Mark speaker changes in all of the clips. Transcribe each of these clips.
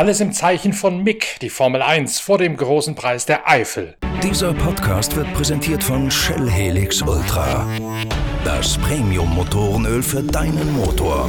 Speaker 1: Alles im Zeichen von Mick, die Formel 1 vor dem großen Preis der Eifel.
Speaker 2: Dieser Podcast wird präsentiert von Shell Helix Ultra. Das Premium-Motorenöl für deinen Motor.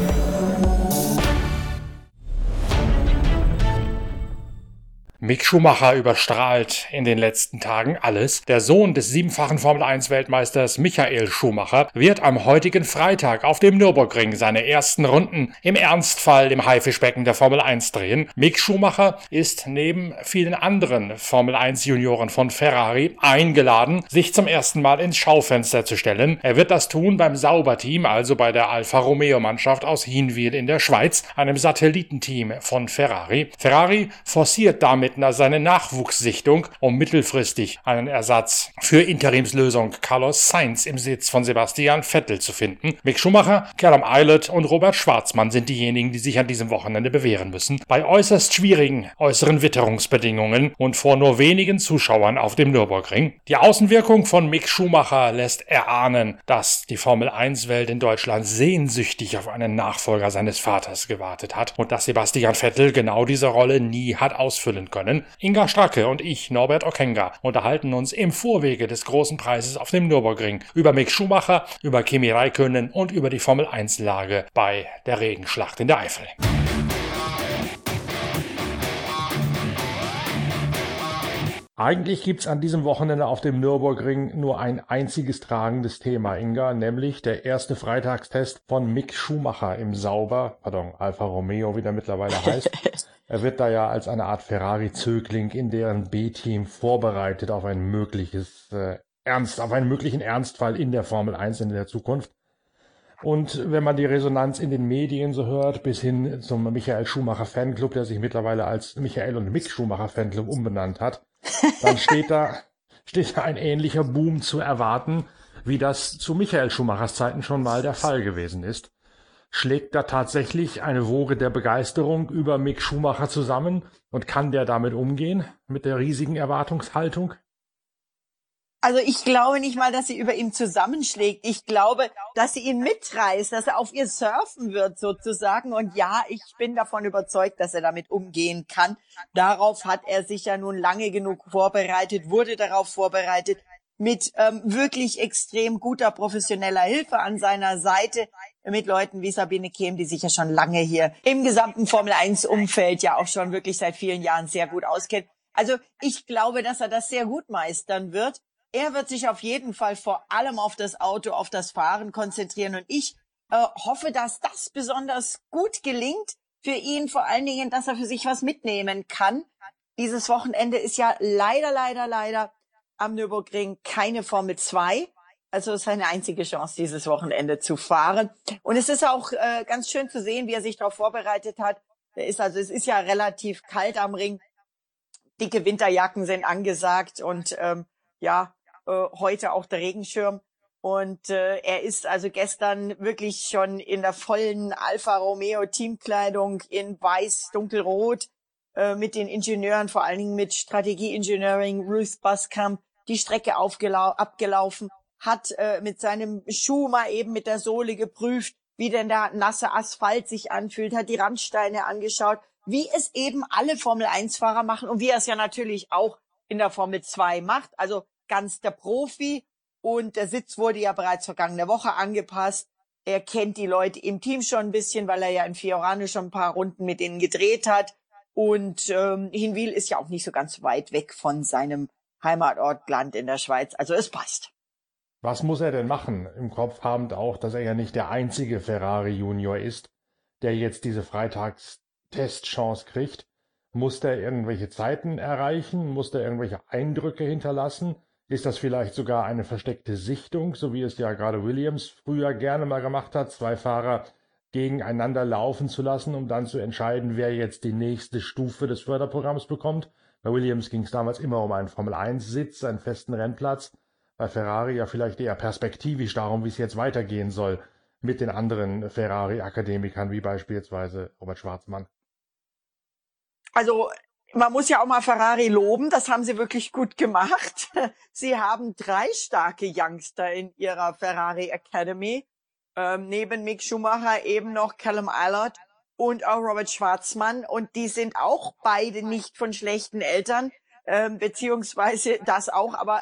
Speaker 1: Mick Schumacher überstrahlt in den letzten Tagen alles. Der Sohn des siebenfachen Formel 1 Weltmeisters Michael Schumacher wird am heutigen Freitag auf dem Nürburgring seine ersten Runden im Ernstfall im Haifischbecken der Formel 1 drehen. Mick Schumacher ist neben vielen anderen Formel 1 Junioren von Ferrari eingeladen, sich zum ersten Mal ins Schaufenster zu stellen. Er wird das tun beim Sauberteam, also bei der Alfa Romeo Mannschaft aus Hinwil in der Schweiz, einem Satellitenteam von Ferrari. Ferrari forciert damit Leitner seine Nachwuchssichtung, um mittelfristig einen Ersatz für Interimslösung Carlos Sainz im Sitz von Sebastian Vettel zu finden. Mick Schumacher, Callum Eilert und Robert Schwarzmann sind diejenigen, die sich an diesem Wochenende bewähren müssen. Bei äußerst schwierigen äußeren Witterungsbedingungen und vor nur wenigen Zuschauern auf dem Nürburgring. Die Außenwirkung von Mick Schumacher lässt erahnen, dass die Formel 1 Welt in Deutschland sehnsüchtig auf einen Nachfolger seines Vaters gewartet hat und dass Sebastian Vettel genau diese Rolle nie hat ausfüllen können können. Inga Stracke und ich, Norbert Okenga, unterhalten uns im Vorwege des großen Preises auf dem Nürburgring über Mick Schumacher, über Kimi Räikkönen und über die Formel 1 Lage bei der Regenschlacht in der Eifel. Eigentlich gibt's an diesem Wochenende auf dem Nürburgring nur ein einziges tragendes Thema, Inga, nämlich der erste Freitagstest von Mick Schumacher im Sauber, pardon, Alfa Romeo, wie der mittlerweile heißt. er wird da ja als eine Art Ferrari-Zögling in deren B-Team vorbereitet auf ein mögliches äh, Ernst, auf einen möglichen Ernstfall in der Formel 1 in der Zukunft. Und wenn man die Resonanz in den Medien so hört, bis hin zum Michael Schumacher Fanclub, der sich mittlerweile als Michael und Mick Schumacher Fanclub umbenannt hat, dann steht da, steht da ein ähnlicher Boom zu erwarten, wie das zu Michael Schumachers Zeiten schon mal der Fall gewesen ist. Schlägt da tatsächlich eine Woge der Begeisterung über Mick Schumacher zusammen und kann der damit umgehen, mit der riesigen Erwartungshaltung?
Speaker 3: Also ich glaube nicht mal, dass sie über ihm zusammenschlägt. Ich glaube, dass sie ihn mitreißt, dass er auf ihr surfen wird sozusagen. Und ja, ich bin davon überzeugt, dass er damit umgehen kann. Darauf hat er sich ja nun lange genug vorbereitet, wurde darauf vorbereitet, mit ähm, wirklich extrem guter professioneller Hilfe an seiner Seite, mit Leuten wie Sabine Kehm, die sich ja schon lange hier im gesamten Formel 1 Umfeld ja auch schon wirklich seit vielen Jahren sehr gut auskennt. Also ich glaube, dass er das sehr gut meistern wird. Er wird sich auf jeden Fall vor allem auf das Auto, auf das Fahren konzentrieren und ich äh, hoffe, dass das besonders gut gelingt für ihn, vor allen Dingen, dass er für sich was mitnehmen kann. Dieses Wochenende ist ja leider, leider, leider am Nürburgring keine Formel 2. Also ist seine einzige Chance, dieses Wochenende zu fahren. Und es ist auch äh, ganz schön zu sehen, wie er sich darauf vorbereitet hat. Er ist also, es ist ja relativ kalt am Ring. Dicke Winterjacken sind angesagt und ähm, ja, äh, heute auch der Regenschirm. Und äh, er ist also gestern wirklich schon in der vollen Alfa Romeo Teamkleidung in weiß, dunkelrot äh, mit den Ingenieuren, vor allen Dingen mit Strategie Engineering, Ruth Buskamp, die Strecke abgelaufen, hat äh, mit seinem Schuh mal eben mit der Sohle geprüft, wie denn der nasse Asphalt sich anfühlt, hat die Randsteine angeschaut, wie es eben alle Formel 1 Fahrer machen und wie er es ja natürlich auch in der Formel 2 macht. Also ganz der Profi und der Sitz wurde ja bereits vergangene Woche angepasst. Er kennt die Leute im Team schon ein bisschen, weil er ja in Fiorano schon ein paar Runden mit ihnen gedreht hat. Und ähm, Hinwil ist ja auch nicht so ganz weit weg von seinem Heimatort Land in der Schweiz. Also es passt.
Speaker 1: Was muss er denn machen? Im Kopf habend auch, dass er ja nicht der einzige Ferrari Junior ist, der jetzt diese Freitagstestchance kriegt. Muss der irgendwelche Zeiten erreichen? Muss der irgendwelche Eindrücke hinterlassen? Ist das vielleicht sogar eine versteckte Sichtung, so wie es ja gerade Williams früher gerne mal gemacht hat, zwei Fahrer gegeneinander laufen zu lassen, um dann zu entscheiden, wer jetzt die nächste Stufe des Förderprogramms bekommt? Bei Williams ging es damals immer um einen Formel-1-Sitz, einen festen Rennplatz. Bei Ferrari ja vielleicht eher perspektivisch darum, wie es jetzt weitergehen soll mit den anderen Ferrari-Akademikern, wie beispielsweise Robert Schwarzmann.
Speaker 3: Also man muss ja auch mal Ferrari loben, das haben sie wirklich gut gemacht. Sie haben drei starke Youngster in ihrer Ferrari Academy. Ähm, neben Mick Schumacher eben noch Callum Eilert und auch Robert Schwarzmann und die sind auch beide nicht von schlechten Eltern, ähm, beziehungsweise das auch, aber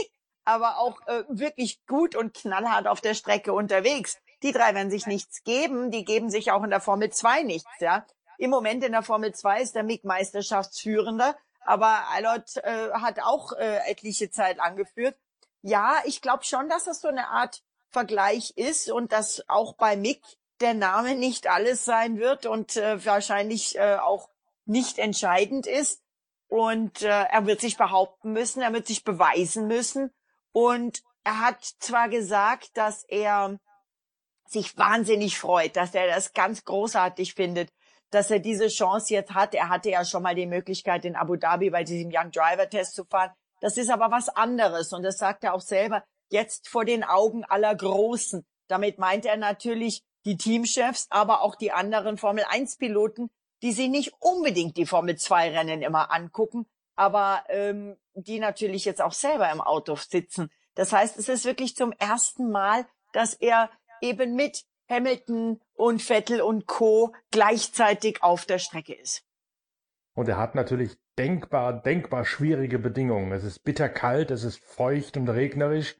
Speaker 3: aber auch äh, wirklich gut und knallhart auf der Strecke unterwegs. Die drei werden sich nichts geben, die geben sich auch in der Formel 2 nichts, ja. Im Moment in der Formel 2 ist der Mick Meisterschaftsführender, aber Eilert äh, hat auch äh, etliche Zeit angeführt. Ja, ich glaube schon, dass das so eine Art Vergleich ist und dass auch bei Mick der Name nicht alles sein wird und äh, wahrscheinlich äh, auch nicht entscheidend ist. Und äh, er wird sich behaupten müssen, er wird sich beweisen müssen. Und er hat zwar gesagt, dass er sich wahnsinnig freut, dass er das ganz großartig findet, dass er diese Chance jetzt hat. Er hatte ja schon mal die Möglichkeit, in Abu Dhabi bei diesem Young Driver Test zu fahren. Das ist aber was anderes. Und das sagt er auch selber, jetzt vor den Augen aller Großen. Damit meint er natürlich die Teamchefs, aber auch die anderen Formel 1 Piloten, die sich nicht unbedingt die Formel 2 Rennen immer angucken, aber ähm, die natürlich jetzt auch selber im Auto sitzen. Das heißt, es ist wirklich zum ersten Mal, dass er eben mit Hamilton und Vettel und Co. gleichzeitig auf der Strecke ist.
Speaker 1: Und er hat natürlich denkbar, denkbar schwierige Bedingungen. Es ist bitterkalt, es ist feucht und regnerisch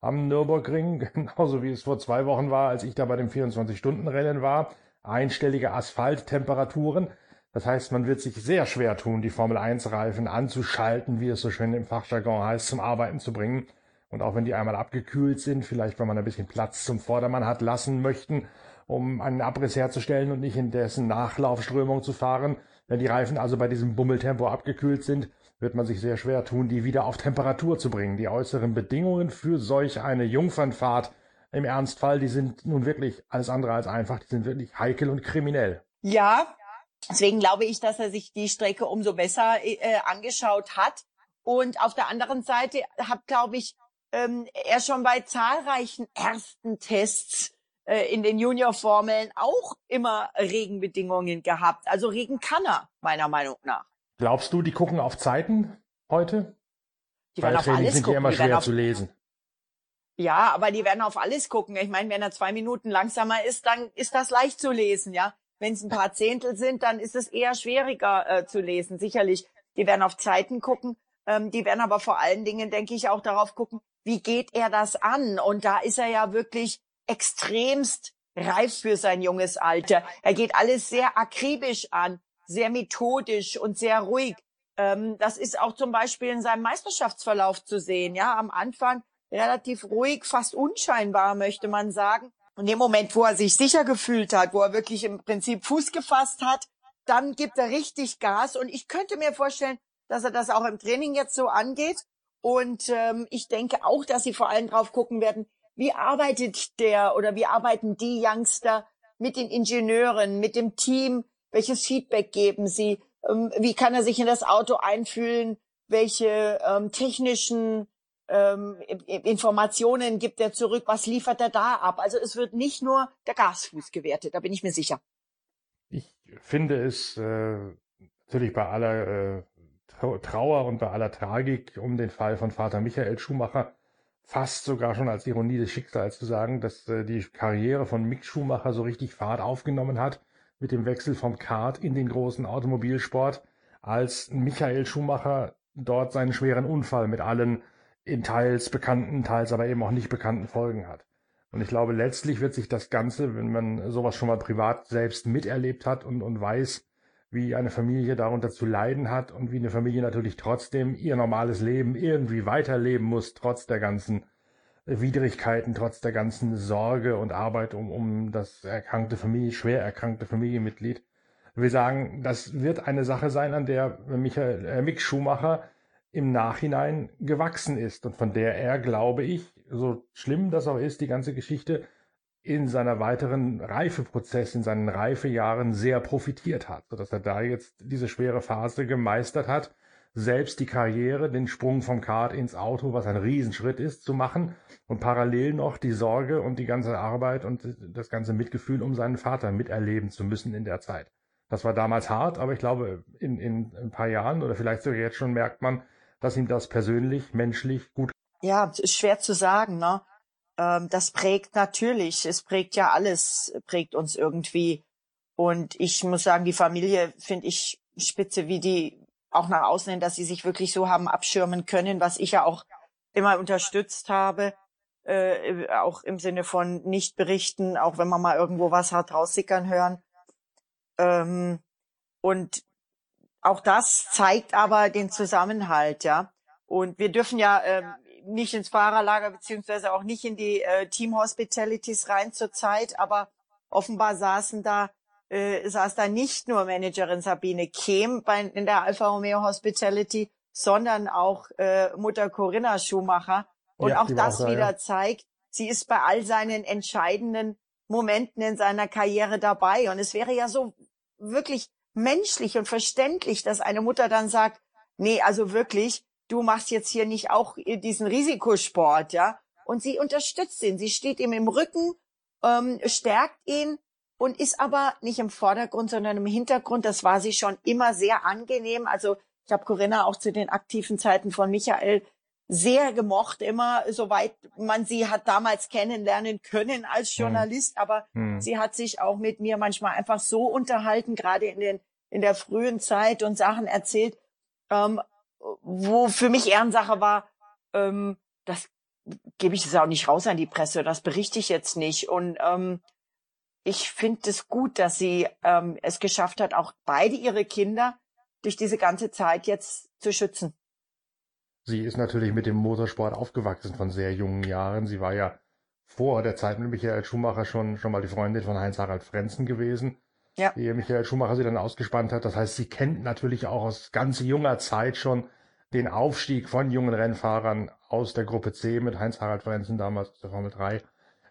Speaker 1: am Nürburgring, genauso wie es vor zwei Wochen war, als ich da bei dem 24-Stunden-Rennen war. Einstellige Asphalttemperaturen. Das heißt, man wird sich sehr schwer tun, die Formel-1-Reifen anzuschalten, wie es so schön im Fachjargon heißt, zum Arbeiten zu bringen. Und auch wenn die einmal abgekühlt sind, vielleicht wenn man ein bisschen Platz zum Vordermann hat lassen möchten, um einen Abriss herzustellen und nicht in dessen Nachlaufströmung zu fahren. Wenn die Reifen also bei diesem Bummeltempo abgekühlt sind, wird man sich sehr schwer tun, die wieder auf Temperatur zu bringen. Die äußeren Bedingungen für solch eine Jungfernfahrt im Ernstfall, die sind nun wirklich alles andere als einfach, die sind wirklich heikel und kriminell.
Speaker 3: Ja, deswegen glaube ich, dass er sich die Strecke umso besser äh, angeschaut hat. Und auf der anderen Seite hat, glaube ich, ähm, er schon bei zahlreichen ersten Tests äh, in den Juniorformeln auch immer Regenbedingungen gehabt. Also Regen kann er, meiner Meinung nach.
Speaker 1: Glaubst du, die gucken auf Zeiten heute?
Speaker 3: Die werden Weil auf alles
Speaker 1: sind
Speaker 3: gucken.
Speaker 1: ja immer schwer auf, zu lesen.
Speaker 3: Ja, aber die werden auf alles gucken. Ich meine, wenn er zwei Minuten langsamer ist, dann ist das leicht zu lesen, ja. Wenn es ein paar Zehntel sind, dann ist es eher schwieriger äh, zu lesen, sicherlich. Die werden auf Zeiten gucken. Ähm, die werden aber vor allen Dingen, denke ich, auch darauf gucken, wie geht er das an? Und da ist er ja wirklich extremst reif für sein junges Alter. Er geht alles sehr akribisch an, sehr methodisch und sehr ruhig. Ähm, das ist auch zum Beispiel in seinem Meisterschaftsverlauf zu sehen. Ja, am Anfang relativ ruhig, fast unscheinbar, möchte man sagen. Und im Moment, wo er sich sicher gefühlt hat, wo er wirklich im Prinzip Fuß gefasst hat, dann gibt er richtig Gas. Und ich könnte mir vorstellen, dass er das auch im Training jetzt so angeht. Und ähm, ich denke auch, dass sie vor allem drauf gucken werden, wie arbeitet der oder wie arbeiten die Youngster mit den Ingenieuren, mit dem Team? Welches Feedback geben sie? Ähm, wie kann er sich in das Auto einfühlen? Welche ähm, technischen ähm, Informationen gibt er zurück? Was liefert er da ab? Also es wird nicht nur der Gasfuß gewertet, da bin ich mir sicher.
Speaker 1: Ich finde es äh, natürlich bei aller äh, Trauer und bei aller Tragik um den Fall von Vater Michael Schumacher fast sogar schon als Ironie des Schicksals zu sagen, dass äh, die Karriere von Mick Schumacher so richtig Fahrt aufgenommen hat mit dem Wechsel vom Kart in den großen Automobilsport, als Michael Schumacher dort seinen schweren Unfall mit allen in teils bekannten, teils aber eben auch nicht bekannten Folgen hat. Und ich glaube, letztlich wird sich das Ganze, wenn man sowas schon mal privat selbst miterlebt hat und, und weiß, wie eine Familie darunter zu leiden hat und wie eine Familie natürlich trotzdem ihr normales Leben irgendwie weiterleben muss, trotz der ganzen Widrigkeiten, trotz der ganzen Sorge und Arbeit um, um das erkrankte Familie, schwer erkrankte Familienmitglied. Wir sagen, das wird eine Sache sein, an der Michael, äh, Mick Schumacher im Nachhinein gewachsen ist und von der er, glaube ich, so schlimm das auch ist, die ganze Geschichte, in seiner weiteren Reifeprozess, in seinen Reifejahren sehr profitiert hat, sodass er da jetzt diese schwere Phase gemeistert hat, selbst die Karriere, den Sprung vom Kart ins Auto, was ein Riesenschritt ist, zu machen und parallel noch die Sorge und die ganze Arbeit und das ganze Mitgefühl um seinen Vater miterleben zu müssen in der Zeit. Das war damals hart, aber ich glaube, in, in ein paar Jahren oder vielleicht sogar jetzt schon merkt man, dass ihm das persönlich, menschlich gut.
Speaker 3: Ja, ist schwer zu sagen, ne? Ähm, das prägt natürlich, es prägt ja alles, prägt uns irgendwie. Und ich muss sagen, die Familie finde ich spitze, wie die auch nach außen hin, dass sie sich wirklich so haben abschirmen können, was ich ja auch immer unterstützt habe, äh, auch im Sinne von nicht berichten, auch wenn man mal irgendwo was hat raussickern hören. Ähm, und auch das zeigt aber den Zusammenhalt, ja. Und wir dürfen ja äh, nicht ins Fahrerlager beziehungsweise auch nicht in die äh, Team Hospitalities rein zurzeit, aber offenbar saßen da äh, saß da nicht nur Managerin Sabine Kehm bei, in der Alfa Romeo Hospitality, sondern auch äh, Mutter Corinna Schumacher. Und ja, auch das auch da, wieder ja. zeigt, sie ist bei all seinen entscheidenden Momenten in seiner Karriere dabei. Und es wäre ja so wirklich menschlich und verständlich, dass eine Mutter dann sagt, nee, also wirklich, du machst jetzt hier nicht auch diesen Risikosport, ja. Und sie unterstützt ihn, sie steht ihm im Rücken, ähm, stärkt ihn und ist aber nicht im Vordergrund, sondern im Hintergrund. Das war sie schon immer sehr angenehm. Also ich habe Corinna auch zu den aktiven Zeiten von Michael sehr gemocht, immer soweit man sie hat damals kennenlernen können als hm. Journalist, hm. aber hm. sie hat sich auch mit mir manchmal einfach so unterhalten, gerade in den in der frühen Zeit und Sachen erzählt, ähm, wo für mich Ehrensache war, ähm, das gebe ich jetzt auch nicht raus an die Presse, das berichte ich jetzt nicht. Und ähm, ich finde es gut, dass sie ähm, es geschafft hat, auch beide ihre Kinder durch diese ganze Zeit jetzt zu schützen.
Speaker 1: Sie ist natürlich mit dem Motorsport aufgewachsen von sehr jungen Jahren. Sie war ja vor der Zeit mit Michael Schumacher schon, schon mal die Freundin von Heinz-Harald Frenzen gewesen ja. ehe Michael Schumacher sie dann ausgespannt hat. Das heißt, sie kennt natürlich auch aus ganz junger Zeit schon den Aufstieg von jungen Rennfahrern aus der Gruppe C mit Heinz-Harald Frenzen damals der Formel 3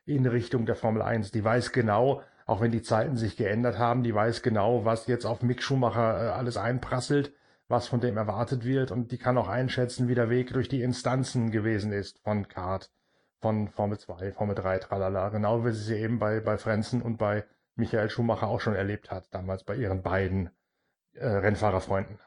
Speaker 1: in Richtung der Formel 1. Die weiß genau, auch wenn die Zeiten sich geändert haben, die weiß genau, was jetzt auf Mick Schumacher äh, alles einprasselt, was von dem erwartet wird und die kann auch einschätzen, wie der Weg durch die Instanzen gewesen ist von Kart, von Formel 2, Formel 3, tralala. Genau wie sie sie eben bei, bei Frenzen und bei Michael Schumacher auch schon erlebt hat, damals bei ihren beiden äh, Rennfahrerfreunden.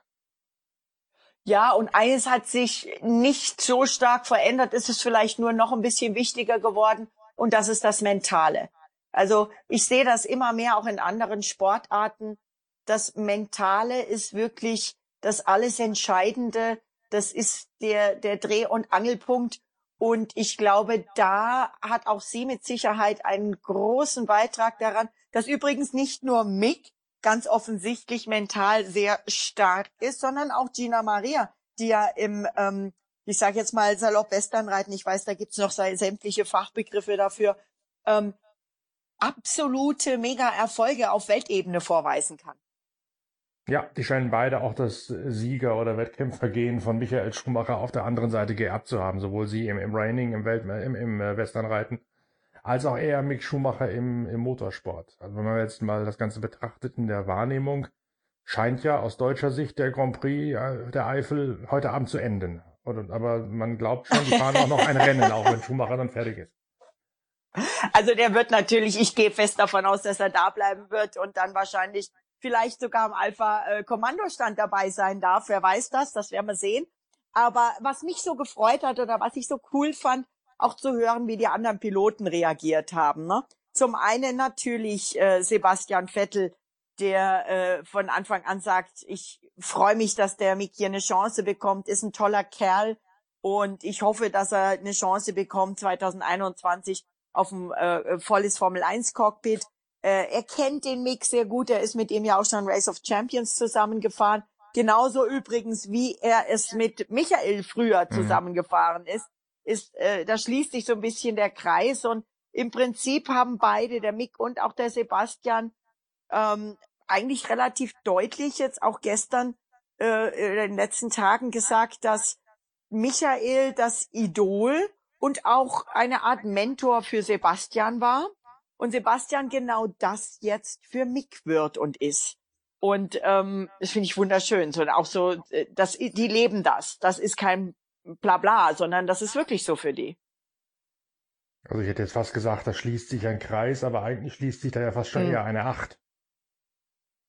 Speaker 3: Ja, und eines hat sich nicht so stark verändert, ist es vielleicht nur noch ein bisschen wichtiger geworden und das ist das Mentale. Also ich sehe das immer mehr auch in anderen Sportarten. Das Mentale ist wirklich das alles Entscheidende. Das ist der, der Dreh- und Angelpunkt. Und ich glaube, da hat auch sie mit Sicherheit einen großen Beitrag daran, dass übrigens nicht nur Mick ganz offensichtlich mental sehr stark ist, sondern auch Gina Maria, die ja im, ähm, ich sage jetzt mal salopp Westernreiten, ich weiß, da gibt's noch sämtliche Fachbegriffe dafür, ähm, absolute Mega-Erfolge auf Weltebene vorweisen kann.
Speaker 1: Ja, die scheinen beide auch das Sieger- oder Wettkämpfergehen von Michael Schumacher auf der anderen Seite geerbt zu haben, sowohl sie im, im Raining, im, Welt, im, im äh, Westernreiten, als auch eher Mick Schumacher im, im Motorsport. Also wenn man jetzt mal das Ganze betrachtet in der Wahrnehmung, scheint ja aus deutscher Sicht der Grand Prix äh, der Eifel heute Abend zu enden. Oder, aber man glaubt schon, die fahren auch noch ein Rennen, auch wenn Schumacher dann fertig ist.
Speaker 3: Also der wird natürlich, ich gehe fest davon aus, dass er da bleiben wird und dann wahrscheinlich vielleicht sogar im Alpha-Kommandostand dabei sein darf. Wer weiß das, das werden wir sehen. Aber was mich so gefreut hat oder was ich so cool fand, auch zu hören, wie die anderen Piloten reagiert haben. Ne? Zum einen natürlich äh, Sebastian Vettel, der äh, von Anfang an sagt, ich freue mich, dass der Mick hier eine Chance bekommt, ist ein toller Kerl und ich hoffe, dass er eine Chance bekommt 2021 auf ein äh, volles Formel 1 Cockpit. Äh, er kennt den Mick sehr gut, er ist mit ihm ja auch schon Race of Champions zusammengefahren. Genauso übrigens, wie er es mit Michael früher mhm. zusammengefahren ist ist, äh, da schließt sich so ein bisschen der Kreis und im Prinzip haben beide, der Mick und auch der Sebastian, ähm, eigentlich relativ deutlich jetzt auch gestern äh, in den letzten Tagen gesagt, dass Michael das Idol und auch eine Art Mentor für Sebastian war und Sebastian genau das jetzt für Mick wird und ist. Und ähm, das finde ich wunderschön. So, auch so, äh, das, die leben das. Das ist kein bla bla, sondern das ist wirklich so für die.
Speaker 1: Also ich hätte jetzt fast gesagt, da schließt sich ein Kreis, aber eigentlich schließt sich da ja fast schon hm. eher eine Acht.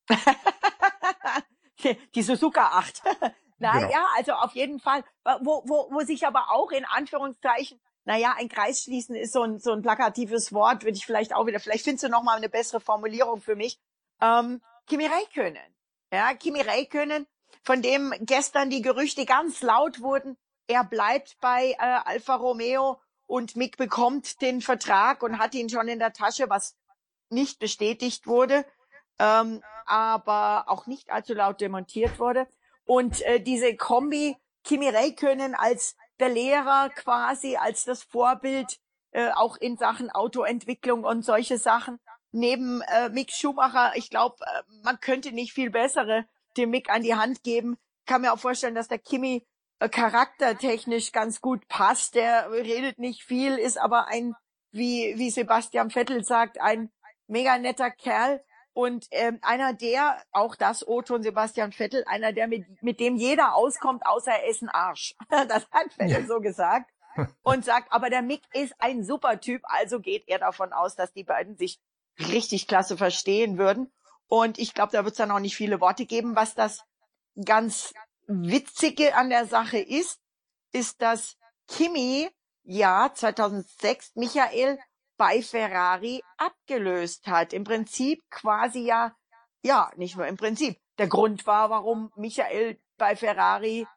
Speaker 3: die Suzuka Acht. naja, genau. also auf jeden Fall, wo, wo, wo sich aber auch in Anführungszeichen, naja, ein Kreis schließen ist so ein, so ein plakatives Wort, würde ich vielleicht auch wieder, vielleicht findest du noch mal eine bessere Formulierung für mich, ähm, Kimi Räikkönen. Ja, Kimi Räikkönen, von dem gestern die Gerüchte ganz laut wurden, er bleibt bei äh, Alfa Romeo und Mick bekommt den Vertrag und hat ihn schon in der Tasche, was nicht bestätigt wurde, ähm, aber auch nicht allzu laut demontiert wurde. Und äh, diese Kombi Kimi Räikkönen als der Lehrer quasi, als das Vorbild, äh, auch in Sachen Autoentwicklung und solche Sachen. Neben äh, Mick Schumacher, ich glaube, äh, man könnte nicht viel bessere dem Mick an die Hand geben. Kann mir auch vorstellen, dass der Kimi charaktertechnisch ganz gut passt. Der redet nicht viel, ist aber ein, wie, wie Sebastian Vettel sagt, ein mega netter Kerl. Und ähm, einer der, auch das O-Ton Sebastian Vettel, einer der, mit, mit dem jeder auskommt, außer er ist ein Arsch. Das hat Vettel ja. so gesagt. Und sagt, aber der Mick ist ein super Typ, also geht er davon aus, dass die beiden sich richtig klasse verstehen würden. Und ich glaube, da wird es dann auch nicht viele Worte geben. Was das ganz Witzige an der Sache ist, ist, dass Kimi ja 2006 Michael bei Ferrari abgelöst hat. Im Prinzip quasi ja, ja, nicht nur im Prinzip. Der Grund war, warum Michael bei Ferrari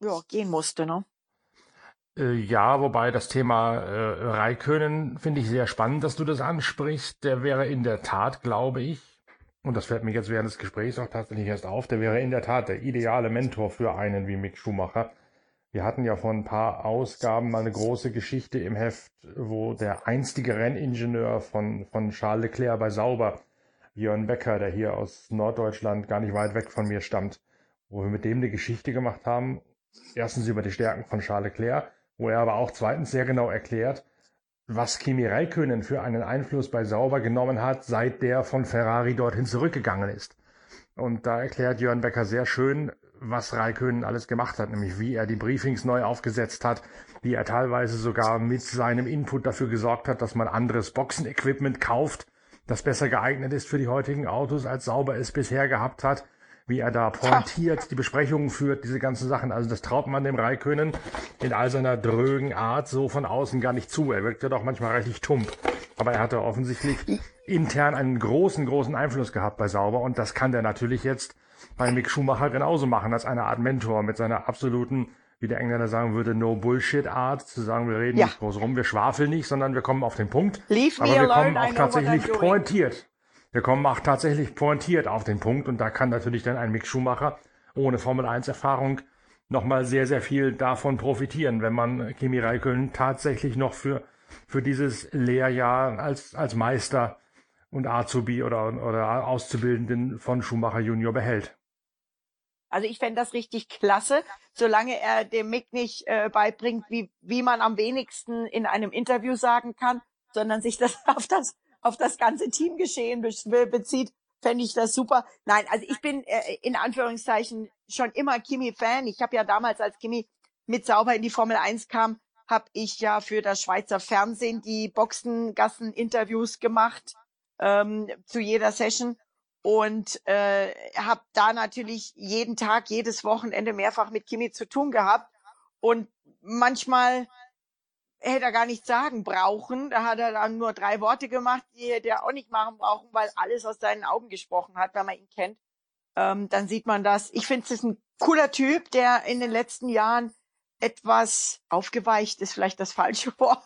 Speaker 3: ja, gehen musste, ne?
Speaker 1: Äh, ja, wobei das Thema äh, Raikönen finde ich sehr spannend, dass du das ansprichst. Der wäre in der Tat, glaube ich, und das fällt mir jetzt während des Gesprächs auch tatsächlich erst auf, der wäre in der Tat der ideale Mentor für einen wie Mick Schumacher. Wir hatten ja vor ein paar Ausgaben mal eine große Geschichte im Heft, wo der einstige Renningenieur von, von Charles Leclerc bei Sauber, Jörn Becker, der hier aus Norddeutschland gar nicht weit weg von mir stammt, wo wir mit dem eine Geschichte gemacht haben. Erstens über die Stärken von Charles Leclerc, wo er aber auch zweitens sehr genau erklärt, was Kimi Räikkönen für einen Einfluss bei Sauber genommen hat, seit der von Ferrari dorthin zurückgegangen ist. Und da erklärt Jörn Becker sehr schön, was Raikön alles gemacht hat, nämlich wie er die Briefings neu aufgesetzt hat, wie er teilweise sogar mit seinem Input dafür gesorgt hat, dass man anderes Boxenequipment kauft, das besser geeignet ist für die heutigen Autos, als Sauber es bisher gehabt hat, wie er da pointiert die Besprechungen führt, diese ganzen Sachen. Also das traut man dem Raikönen in all seiner drögen Art so von außen gar nicht zu. Er wirkt ja doch manchmal richtig tump. Aber er hatte offensichtlich intern einen großen, großen Einfluss gehabt bei Sauber und das kann der natürlich jetzt bei Mick Schumacher genauso machen als eine Art Mentor mit seiner absoluten, wie der Engländer sagen würde, no Bullshit Art, zu sagen, wir reden ja. nicht groß rum, wir schwafeln nicht, sondern wir kommen auf den Punkt.
Speaker 3: Leave
Speaker 1: aber wir kommen auch tatsächlich pointiert. Wir kommen auch tatsächlich pointiert auf den Punkt und da kann natürlich dann ein Mick Schumacher ohne Formel 1 Erfahrung nochmal sehr, sehr viel davon profitieren, wenn man Kimi Räikkönen tatsächlich noch für, für dieses Lehrjahr als, als Meister und Azubi oder, oder Auszubildenden von Schumacher Junior behält.
Speaker 3: Also ich fände das richtig klasse, solange er dem Mick nicht äh, beibringt, wie, wie man am wenigsten in einem Interview sagen kann, sondern sich das auf das, auf das ganze Teamgeschehen be bezieht, fände ich das super. Nein, also ich bin äh, in Anführungszeichen schon immer Kimi-Fan. Ich habe ja damals, als Kimi mit Sauber in die Formel 1 kam, habe ich ja für das Schweizer Fernsehen die Boxengassen-Interviews gemacht ähm, zu jeder Session und äh, habe da natürlich jeden Tag, jedes Wochenende mehrfach mit Kimi zu tun gehabt und manchmal hätte er gar nichts sagen brauchen. Da hat er dann nur drei Worte gemacht, die hätte er auch nicht machen brauchen, weil alles aus seinen Augen gesprochen hat, wenn man ihn kennt. Ähm, dann sieht man das. Ich finde, es ist ein cooler Typ, der in den letzten Jahren etwas aufgeweicht ist vielleicht das falsche Wort,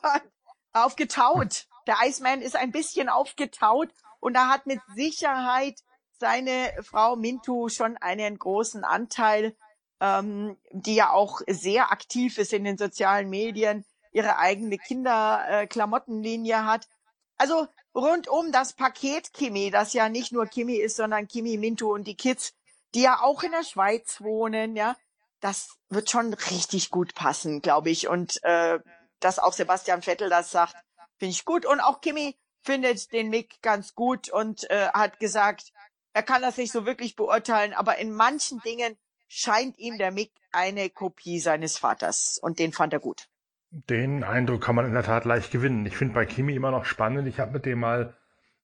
Speaker 3: aufgetaut der Iceman ist ein bisschen aufgetaut und da hat mit Sicherheit seine Frau Mintu schon einen großen Anteil, ähm, die ja auch sehr aktiv ist in den sozialen Medien, ihre eigene Kinderklamottenlinie äh, hat. Also rund um das Paket Kimi, das ja nicht nur Kimi ist, sondern Kimi, Mintu und die Kids, die ja auch in der Schweiz wohnen, ja, das wird schon richtig gut passen, glaube ich. Und äh, dass auch Sebastian Vettel das sagt, Finde ich gut. Und auch Kimi findet den Mick ganz gut und äh, hat gesagt, er kann das nicht so wirklich beurteilen, aber in manchen Dingen scheint ihm der Mick eine Kopie seines Vaters und den fand er gut.
Speaker 1: Den Eindruck kann man in der Tat leicht gewinnen. Ich finde bei Kimi immer noch spannend. Ich habe mit dem mal,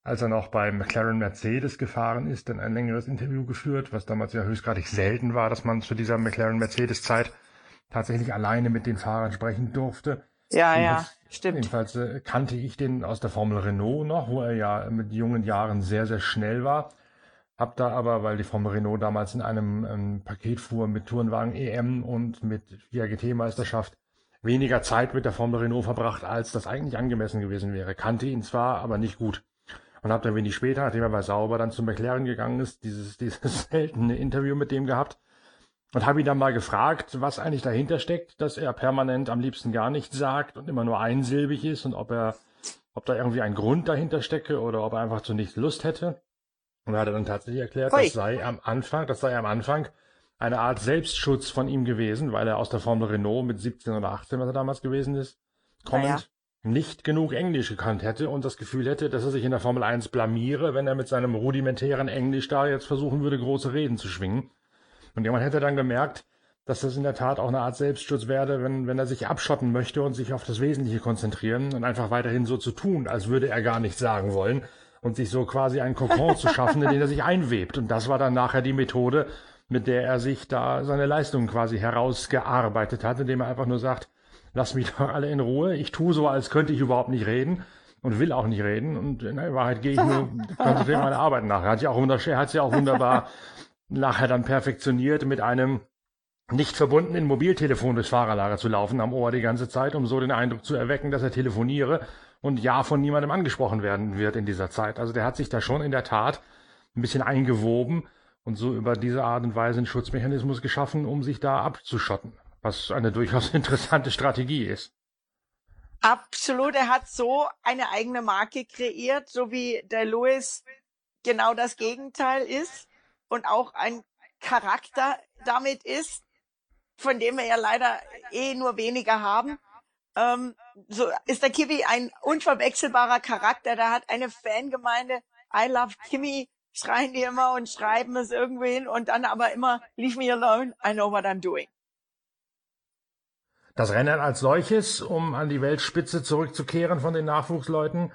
Speaker 1: als er noch bei McLaren Mercedes gefahren ist, dann ein längeres Interview geführt, was damals ja höchstgradig selten war, dass man zu dieser McLaren Mercedes Zeit tatsächlich alleine mit den Fahrern sprechen durfte.
Speaker 3: Ja, ja, stimmt.
Speaker 1: Jedenfalls äh, kannte ich den aus der Formel Renault noch, wo er ja mit jungen Jahren sehr, sehr schnell war. Hab da aber, weil die Formel Renault damals in einem ähm, Paket fuhr mit Tourenwagen EM und mit GT-Meisterschaft, weniger Zeit mit der Formel Renault verbracht, als das eigentlich angemessen gewesen wäre. Kannte ihn zwar, aber nicht gut. Und habe dann wenig später, nachdem er bei Sauber dann zu McLaren gegangen ist, dieses, dieses seltene Interview mit dem gehabt und habe ihn dann mal gefragt, was eigentlich dahinter steckt, dass er permanent am liebsten gar nichts sagt und immer nur einsilbig ist und ob er, ob da irgendwie ein Grund dahinter stecke oder ob er einfach zu nichts Lust hätte. Und er hat dann tatsächlich erklärt, Hui. das sei am Anfang, das sei am Anfang eine Art Selbstschutz von ihm gewesen, weil er aus der Formel Renault mit 17 oder 18, was er damals gewesen ist, kommend, ja. nicht genug Englisch gekannt hätte und das Gefühl hätte, dass er sich in der Formel 1 blamiere, wenn er mit seinem rudimentären Englisch da jetzt versuchen würde, große Reden zu schwingen. Und jemand hätte dann gemerkt, dass das in der Tat auch eine Art Selbstschutz werde, wenn, wenn er sich abschotten möchte und sich auf das Wesentliche konzentrieren und einfach weiterhin so zu tun, als würde er gar nichts sagen wollen und sich so quasi einen Kokon zu schaffen, in den er sich einwebt. Und das war dann nachher die Methode, mit der er sich da seine Leistungen quasi herausgearbeitet hat, indem er einfach nur sagt, lass mich doch alle in Ruhe, ich tue so, als könnte ich überhaupt nicht reden und will auch nicht reden und in Wahrheit gehe ich nur konzentriere meine Arbeit nach. Er hat ja auch wunderschön, er hat ja auch wunderbar nachher dann perfektioniert mit einem nicht verbundenen Mobiltelefon durchs Fahrerlager zu laufen am Ohr die ganze Zeit, um so den Eindruck zu erwecken, dass er telefoniere und ja von niemandem angesprochen werden wird in dieser Zeit. Also der hat sich da schon in der Tat ein bisschen eingewoben und so über diese Art und Weise einen Schutzmechanismus geschaffen, um sich da abzuschotten, was eine durchaus interessante Strategie ist.
Speaker 3: Absolut, er hat so eine eigene Marke kreiert, so wie der Lewis genau das Gegenteil ist und auch ein Charakter damit ist, von dem wir ja leider eh nur weniger haben. Ähm, so ist der Kiwi ein unverwechselbarer Charakter. Da hat eine Fangemeinde I love Kimmy schreien die immer und schreiben es irgendwo hin und dann aber immer, leave me alone, I know what I'm doing.
Speaker 1: Das Rennen als solches, um an die Weltspitze zurückzukehren von den Nachwuchsleuten,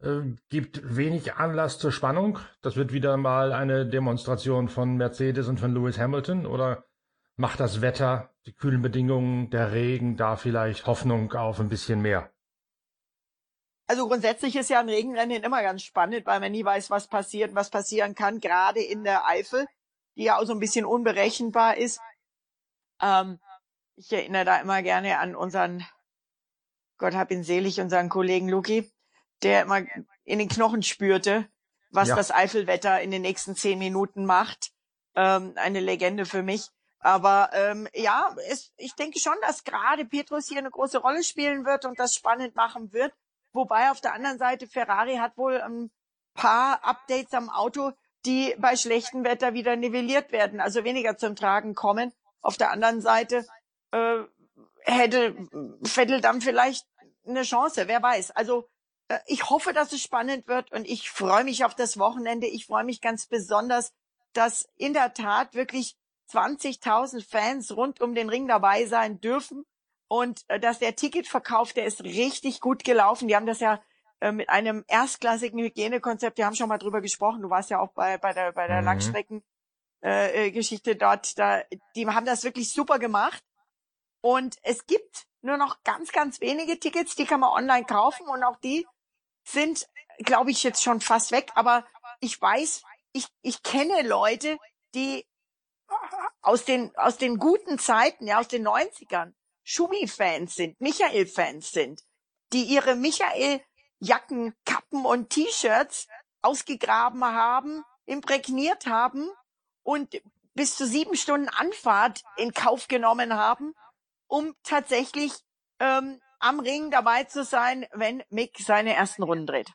Speaker 1: äh, gibt wenig Anlass zur Spannung. Das wird wieder mal eine Demonstration von Mercedes und von Lewis Hamilton oder macht das Wetter, die kühlen Bedingungen, der Regen da vielleicht Hoffnung auf ein bisschen mehr?
Speaker 3: Also grundsätzlich ist ja ein Regenrennen immer ganz spannend, weil man nie weiß, was passiert, was passieren kann, gerade in der Eifel, die ja auch so ein bisschen unberechenbar ist. Ähm, ich erinnere da immer gerne an unseren, Gott hab ihn selig, unseren Kollegen Luki, der immer in den Knochen spürte, was ja. das Eifelwetter in den nächsten zehn Minuten macht. Ähm, eine Legende für mich. Aber ähm, ja, es, ich denke schon, dass gerade Petrus hier eine große Rolle spielen wird und das spannend machen wird. Wobei auf der anderen Seite Ferrari hat wohl ein paar Updates am Auto, die bei schlechtem Wetter wieder nivelliert werden, also weniger zum Tragen kommen. Auf der anderen Seite äh, hätte Vettel dann vielleicht eine Chance, wer weiß. Also äh, ich hoffe, dass es spannend wird und ich freue mich auf das Wochenende. Ich freue mich ganz besonders, dass in der Tat wirklich 20.000 Fans rund um den Ring dabei sein dürfen und äh, dass der Ticketverkauf, der ist richtig gut gelaufen. Die haben das ja äh, mit einem erstklassigen Hygienekonzept, wir haben schon mal drüber gesprochen, du warst ja auch bei, bei der, bei der mhm. Langstrecken äh, äh, Geschichte dort, da, die haben das wirklich super gemacht. Und es gibt nur noch ganz, ganz wenige Tickets, die kann man online kaufen und auch die sind, glaube ich, jetzt schon fast weg. Aber ich weiß, ich, ich kenne Leute, die aus den, aus den guten Zeiten, ja, aus den 90ern, Schumi-Fans sind, Michael-Fans sind, die ihre Michael-Jacken, Kappen und T-Shirts ausgegraben haben, imprägniert haben und bis zu sieben Stunden Anfahrt in Kauf genommen haben, um tatsächlich ähm, am Ring dabei zu sein, wenn Mick seine ersten Runden dreht.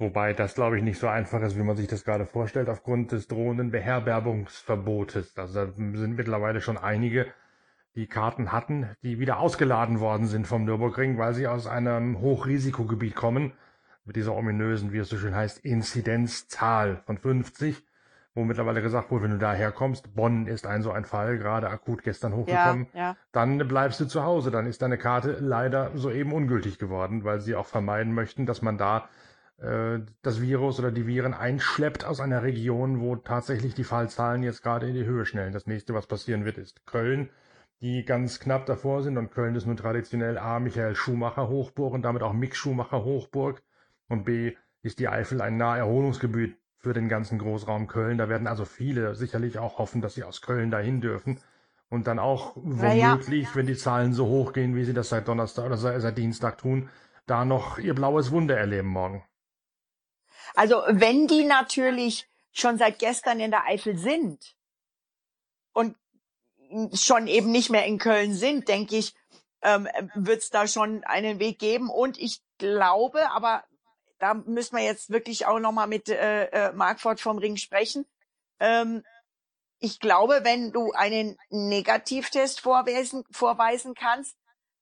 Speaker 1: Wobei das, glaube ich, nicht so einfach ist, wie man sich das gerade vorstellt, aufgrund des drohenden Beherbergungsverbotes. Also da sind mittlerweile schon einige die Karten hatten, die wieder ausgeladen worden sind vom Nürburgring, weil sie aus einem Hochrisikogebiet kommen, mit dieser ominösen, wie es so schön heißt, Inzidenzzahl von 50, wo mittlerweile gesagt wurde, wenn du daher kommst, Bonn ist ein so ein Fall, gerade akut gestern hochgekommen, ja, ja. dann bleibst du zu Hause, dann ist deine Karte leider soeben ungültig geworden, weil sie auch vermeiden möchten, dass man da äh, das Virus oder die Viren einschleppt aus einer Region, wo tatsächlich die Fallzahlen jetzt gerade in die Höhe schnellen. Das nächste, was passieren wird, ist Köln die ganz knapp davor sind. Und Köln ist nun traditionell A, Michael Schumacher Hochburg und damit auch Mick Schumacher Hochburg. Und B, ist die Eifel ein Naherholungsgebiet für den ganzen Großraum Köln. Da werden also viele sicherlich auch hoffen, dass sie aus Köln dahin dürfen. Und dann auch womöglich, ja. wenn die Zahlen so hoch gehen, wie sie das seit Donnerstag oder seit, Dienstag tun, da noch ihr blaues Wunder erleben morgen.
Speaker 3: Also wenn die natürlich schon seit gestern in der Eifel sind schon eben nicht mehr in Köln sind, denke ich, ähm, wird es da schon einen Weg geben. Und ich glaube, aber da müssen wir jetzt wirklich auch nochmal mit äh, äh, Markford vom Ring sprechen. Ähm, ich glaube, wenn du einen Negativtest vorweisen, vorweisen kannst,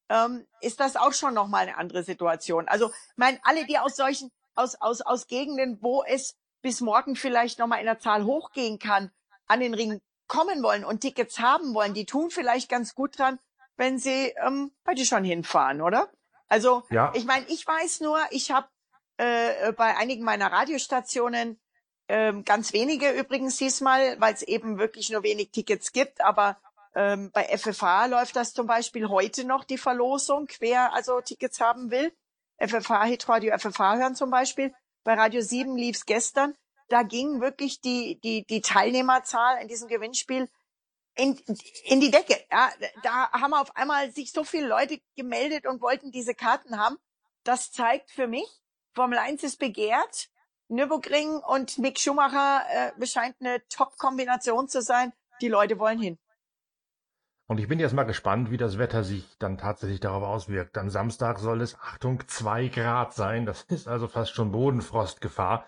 Speaker 3: ähm, ist das auch schon nochmal eine andere Situation. Also, ich meine, alle, die aus solchen, aus, aus, aus Gegenden, wo es bis morgen vielleicht nochmal in der Zahl hochgehen kann, an den Ring kommen wollen und Tickets haben wollen, die tun vielleicht ganz gut dran, wenn sie ähm, heute schon hinfahren, oder? Also, ja. ich meine, ich weiß nur, ich habe äh, bei einigen meiner Radiostationen, ähm, ganz wenige übrigens diesmal, weil es eben wirklich nur wenig Tickets gibt, aber ähm, bei FFH läuft das zum Beispiel heute noch die Verlosung, wer also Tickets haben will. FFH, Hitradio FFH hören zum Beispiel. Bei Radio 7 lief's gestern. Da ging wirklich die, die, die Teilnehmerzahl in diesem Gewinnspiel in, in die Decke. Ja, da haben auf einmal sich so viele Leute gemeldet und wollten diese Karten haben. Das zeigt für mich, Formel 1 ist begehrt. Nürburgring und Mick Schumacher äh, scheint eine Top-Kombination zu sein. Die Leute wollen hin.
Speaker 1: Und ich bin jetzt mal gespannt, wie das Wetter sich dann tatsächlich darauf auswirkt. Am Samstag soll es, Achtung, zwei Grad sein. Das ist also fast schon Bodenfrostgefahr.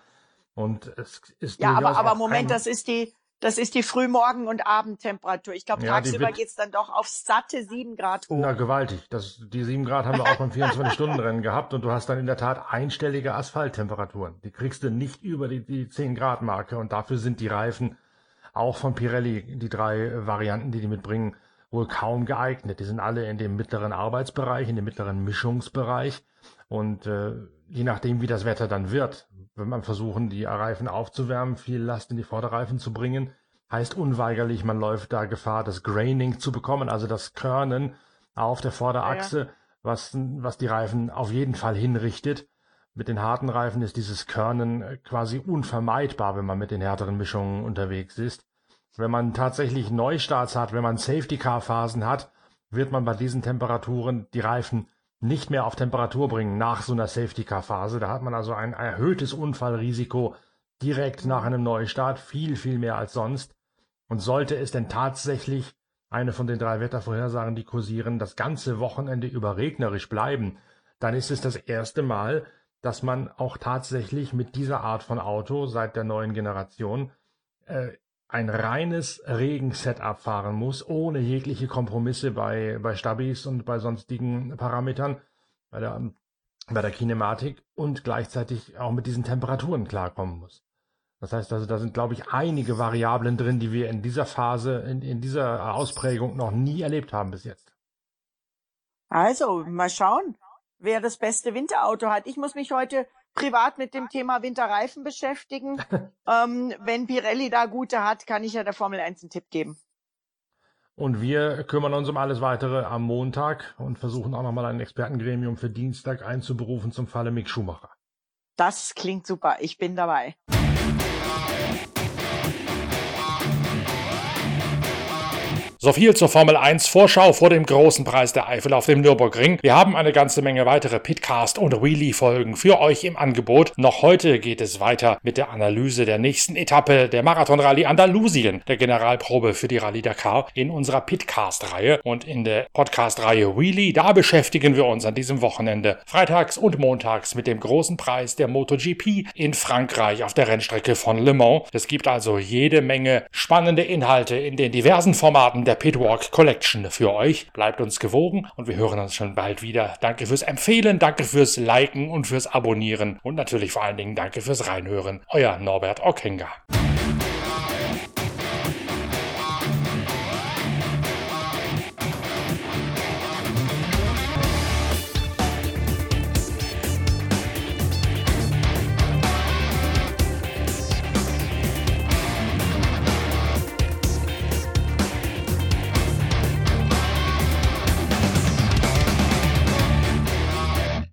Speaker 1: Und es ist
Speaker 3: Ja, aber, aber Moment, das ist die, das ist die Frühmorgen- und Abendtemperatur. Ich glaube, ja, tagsüber geht's dann doch auf satte sieben Grad hoch.
Speaker 1: Na, gewaltig. Das, die sieben Grad haben wir auch beim 24-Stunden-Rennen gehabt und du hast dann in der Tat einstellige Asphalttemperaturen. Die kriegst du nicht über die, die 10 Grad Marke und dafür sind die Reifen auch von Pirelli, die drei Varianten, die die mitbringen, wohl kaum geeignet. Die sind alle in dem mittleren Arbeitsbereich, in dem mittleren Mischungsbereich und äh, je nachdem, wie das Wetter dann wird, wenn man versuchen, die Reifen aufzuwärmen, viel Last in die Vorderreifen zu bringen, heißt unweigerlich, man läuft da Gefahr, das Graining zu bekommen, also das Körnen auf der Vorderachse, ja, ja. was, was die Reifen auf jeden Fall hinrichtet. Mit den harten Reifen ist dieses Körnen äh, quasi unvermeidbar, wenn man mit den härteren Mischungen unterwegs ist. Wenn man tatsächlich Neustarts hat, wenn man Safety-Car-Phasen hat, wird man bei diesen Temperaturen die Reifen nicht mehr auf Temperatur bringen nach so einer Safety-Car-Phase. Da hat man also ein erhöhtes Unfallrisiko direkt nach einem Neustart, viel, viel mehr als sonst. Und sollte es denn tatsächlich eine von den drei Wettervorhersagen, die kursieren, das ganze Wochenende über regnerisch bleiben, dann ist es das erste Mal, dass man auch tatsächlich mit dieser Art von Auto seit der neuen Generation äh, ein reines Regen-Setup fahren muss, ohne jegliche Kompromisse bei, bei Stabis und bei sonstigen Parametern, bei der, bei der Kinematik und gleichzeitig auch mit diesen Temperaturen klarkommen muss. Das heißt also, da sind, glaube ich, einige Variablen drin, die wir in dieser Phase, in, in dieser Ausprägung noch nie erlebt haben bis jetzt.
Speaker 3: Also, mal schauen, wer das beste Winterauto hat. Ich muss mich heute privat mit dem Thema Winterreifen beschäftigen. ähm, wenn Pirelli da gute hat, kann ich ja der Formel 1 einen Tipp geben.
Speaker 1: Und wir kümmern uns um alles weitere am Montag und versuchen auch nochmal ein Expertengremium für Dienstag einzuberufen zum Falle Mick Schumacher.
Speaker 3: Das klingt super. Ich bin dabei.
Speaker 1: So viel zur Formel 1 Vorschau vor dem großen Preis der Eifel auf dem Nürburgring. Wir haben eine ganze Menge weitere Pitcast und Wheelie Folgen für euch im Angebot. Noch heute geht es weiter mit der Analyse der nächsten Etappe der Marathon Rallye Andalusien, der Generalprobe für die Rallye Dakar in unserer Pitcast Reihe und in der Podcast Reihe Wheelie. Da beschäftigen wir uns an diesem Wochenende freitags und montags mit dem großen Preis der MotoGP in Frankreich auf der Rennstrecke von Le Mans. Es gibt also jede Menge spannende Inhalte in den diversen Formaten der Pitwalk Collection für euch. Bleibt uns gewogen und wir hören uns schon bald wieder. Danke fürs Empfehlen, danke fürs Liken und fürs Abonnieren und natürlich vor allen Dingen danke fürs Reinhören. Euer Norbert Ockenger.